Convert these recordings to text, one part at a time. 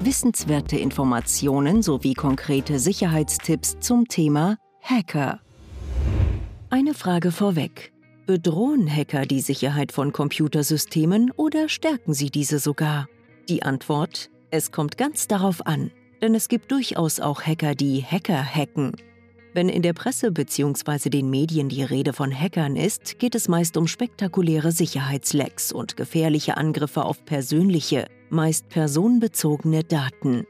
Wissenswerte Informationen sowie konkrete Sicherheitstipps zum Thema Hacker. Eine Frage vorweg. Bedrohen Hacker die Sicherheit von Computersystemen oder stärken sie diese sogar? Die Antwort? Es kommt ganz darauf an. Denn es gibt durchaus auch Hacker, die Hacker hacken. Wenn in der Presse bzw. den Medien die Rede von Hackern ist, geht es meist um spektakuläre Sicherheitslecks und gefährliche Angriffe auf persönliche, meist personenbezogene Daten.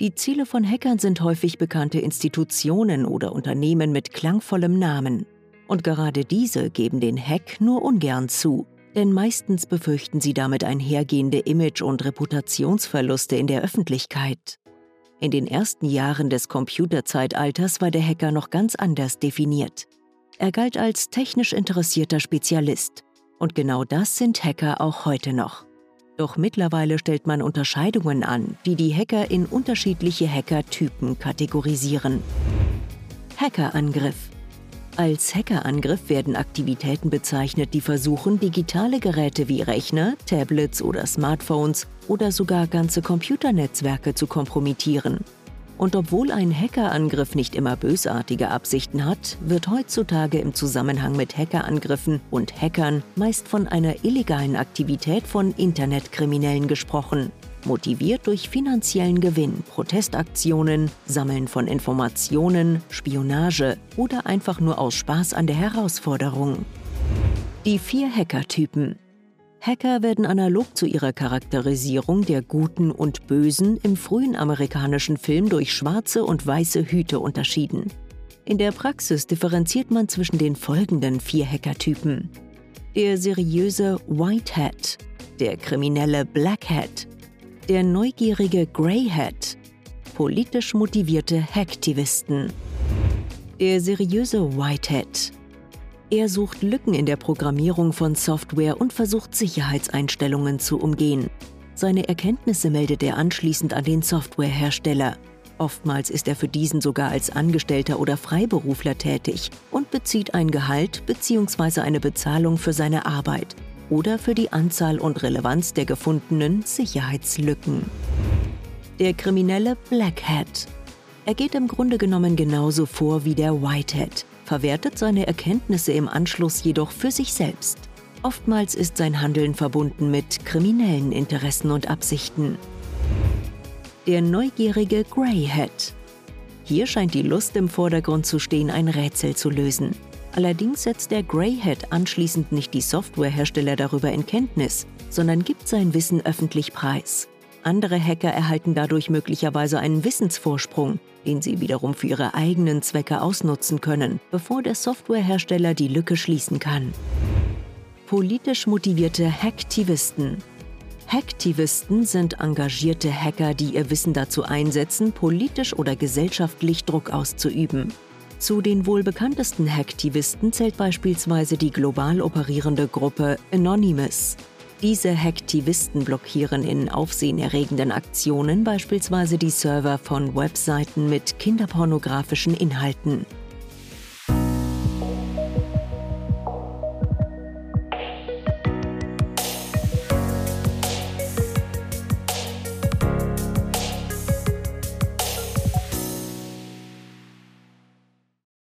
Die Ziele von Hackern sind häufig bekannte Institutionen oder Unternehmen mit klangvollem Namen. Und gerade diese geben den Hack nur ungern zu, denn meistens befürchten sie damit einhergehende Image- und Reputationsverluste in der Öffentlichkeit. In den ersten Jahren des Computerzeitalters war der Hacker noch ganz anders definiert. Er galt als technisch interessierter Spezialist. Und genau das sind Hacker auch heute noch. Doch mittlerweile stellt man Unterscheidungen an, die die Hacker in unterschiedliche Hackertypen kategorisieren. Hackerangriff als Hackerangriff werden Aktivitäten bezeichnet, die versuchen, digitale Geräte wie Rechner, Tablets oder Smartphones oder sogar ganze Computernetzwerke zu kompromittieren. Und obwohl ein Hackerangriff nicht immer bösartige Absichten hat, wird heutzutage im Zusammenhang mit Hackerangriffen und Hackern meist von einer illegalen Aktivität von Internetkriminellen gesprochen motiviert durch finanziellen Gewinn, Protestaktionen, Sammeln von Informationen, Spionage oder einfach nur aus Spaß an der Herausforderung. Die vier Hackertypen. Hacker werden analog zu ihrer Charakterisierung der Guten und Bösen im frühen amerikanischen Film durch schwarze und weiße Hüte unterschieden. In der Praxis differenziert man zwischen den folgenden vier Hackertypen. Der seriöse White Hat, der kriminelle Black Hat, der neugierige Greyhead, politisch motivierte Hacktivisten. Der seriöse Whitehead. Er sucht Lücken in der Programmierung von Software und versucht Sicherheitseinstellungen zu umgehen. Seine Erkenntnisse meldet er anschließend an den Softwarehersteller. Oftmals ist er für diesen sogar als Angestellter oder Freiberufler tätig und bezieht ein Gehalt bzw. eine Bezahlung für seine Arbeit, oder für die Anzahl und Relevanz der gefundenen Sicherheitslücken. Der kriminelle Black Hat. Er geht im Grunde genommen genauso vor wie der Whitehead, verwertet seine Erkenntnisse im Anschluss jedoch für sich selbst. Oftmals ist sein Handeln verbunden mit kriminellen Interessen und Absichten. Der neugierige Greyhead. Hier scheint die Lust im Vordergrund zu stehen, ein Rätsel zu lösen. Allerdings setzt der Greyhead anschließend nicht die Softwarehersteller darüber in Kenntnis, sondern gibt sein Wissen öffentlich preis. Andere Hacker erhalten dadurch möglicherweise einen Wissensvorsprung, den sie wiederum für ihre eigenen Zwecke ausnutzen können, bevor der Softwarehersteller die Lücke schließen kann. Politisch motivierte Hacktivisten. Hacktivisten sind engagierte Hacker, die ihr Wissen dazu einsetzen, politisch oder gesellschaftlich Druck auszuüben. Zu den wohl bekanntesten Hacktivisten zählt beispielsweise die global operierende Gruppe Anonymous. Diese Hacktivisten blockieren in aufsehenerregenden Aktionen beispielsweise die Server von Webseiten mit kinderpornografischen Inhalten.